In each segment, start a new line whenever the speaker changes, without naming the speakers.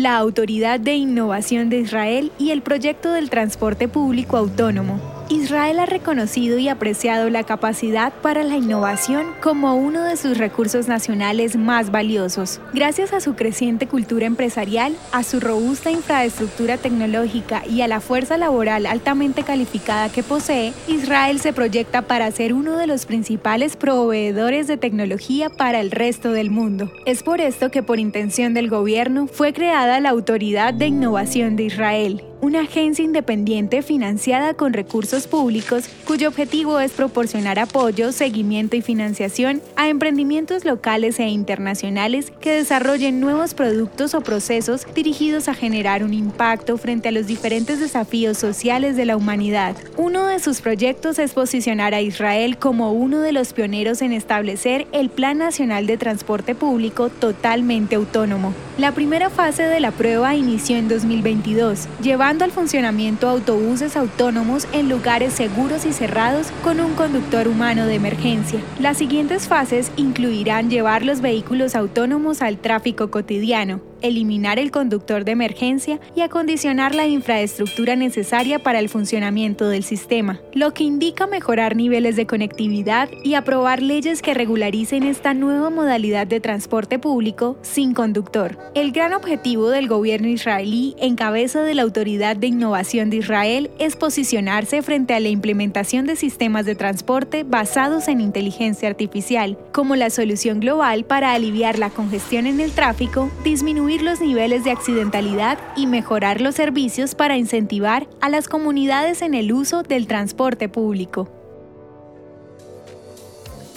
la Autoridad de Innovación de Israel y el proyecto del transporte público autónomo. Israel ha reconocido y apreciado la capacidad para la innovación como uno de sus recursos nacionales más valiosos. Gracias a su creciente cultura empresarial, a su robusta infraestructura tecnológica y a la fuerza laboral altamente calificada que posee, Israel se proyecta para ser uno de los principales proveedores de tecnología para el resto del mundo. Es por esto que por intención del gobierno fue creada la Autoridad de Innovación de Israel, una agencia independiente financiada con recursos públicos cuyo objetivo es proporcionar apoyo, seguimiento y financiación a emprendimientos locales e internacionales que desarrollen nuevos productos o procesos dirigidos a generar un impacto frente a los diferentes desafíos sociales de la humanidad. Uno de sus proyectos es posicionar a Israel como uno de los pioneros en establecer el Plan Nacional de Transporte Público totalmente autónomo. La primera fase de la prueba inició en 2022, llevando al funcionamiento autobuses autónomos en lugares seguros y cerrados con un conductor humano de emergencia. Las siguientes fases incluirán llevar los vehículos autónomos al tráfico cotidiano, eliminar el conductor de emergencia y acondicionar la infraestructura necesaria para el funcionamiento del sistema, lo que indica mejorar niveles de conectividad y aprobar leyes que regularicen esta nueva modalidad de transporte público sin conductor. El gran objetivo del gobierno israelí en cabeza de la Autoridad de Innovación de Israel es posicionarse frente a la implementación de sistemas de transporte basados en inteligencia artificial, como la solución global para aliviar la congestión en el tráfico, disminuir los niveles de accidentalidad y mejorar los servicios para incentivar a las comunidades en el uso del transporte público.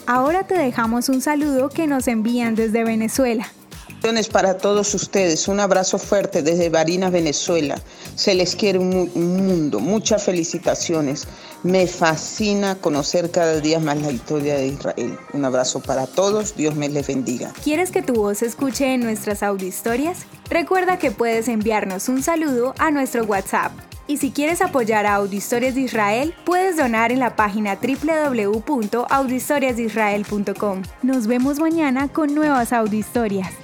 Ahora te dejamos un saludo que nos envían desde Venezuela.
Para todos ustedes, un abrazo fuerte desde Barinas, Venezuela. Se les quiere un, mundo, muchas felicitaciones. Me fascina conocer cada día más la historia de Israel. Un abrazo para todos, Dios me les bendiga.
¿Quieres que tu voz se escuche en nuestras audiohistorias? Recuerda que puedes enviarnos un saludo a nuestro WhatsApp. Y si quieres apoyar a Audiohistorias de Israel, puedes donar en la página www.audiohistoriasdeisrael.com. Nos vemos mañana con nuevas audiohistorias.